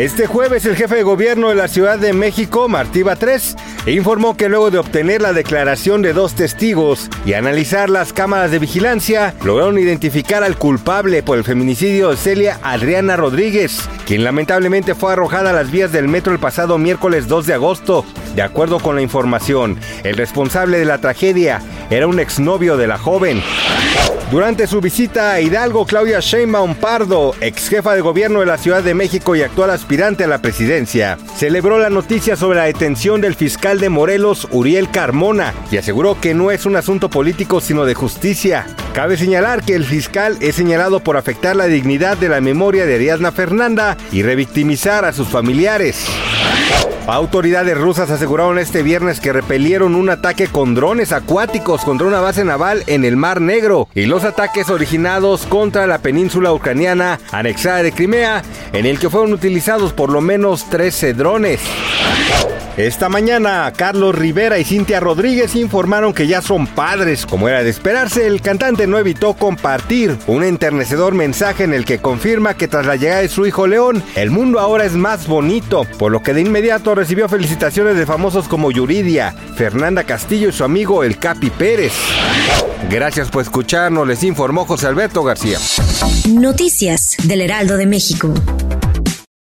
Este jueves el jefe de gobierno de la Ciudad de México, Martí Batres, informó que luego de obtener la declaración de dos testigos y analizar las cámaras de vigilancia, lograron identificar al culpable por el feminicidio de Celia Adriana Rodríguez, quien lamentablemente fue arrojada a las vías del metro el pasado miércoles 2 de agosto. De acuerdo con la información, el responsable de la tragedia era un exnovio de la joven. Durante su visita a Hidalgo, Claudia Sheinbaum Pardo, ex jefa de gobierno de la Ciudad de México y actual aspirante a la presidencia, celebró la noticia sobre la detención del fiscal de Morelos, Uriel Carmona, y aseguró que no es un asunto político sino de justicia. Cabe señalar que el fiscal es señalado por afectar la dignidad de la memoria de Ariadna Fernanda y revictimizar a sus familiares. Autoridades rusas aseguraron este viernes que repelieron un ataque con drones acuáticos contra una base naval en el Mar Negro y los ataques originados contra la península ucraniana anexada de Crimea, en el que fueron utilizados por lo menos 13 drones. Esta mañana, Carlos Rivera y Cintia Rodríguez informaron que ya son padres. Como era de esperarse, el cantante no evitó compartir un enternecedor mensaje en el que confirma que tras la llegada de su hijo León, el mundo ahora es más bonito, por lo que de inmediato recibió felicitaciones de famosos como Yuridia, Fernanda Castillo y su amigo el Capi Pérez. Gracias por escucharnos, les informó José Alberto García. Noticias del Heraldo de México.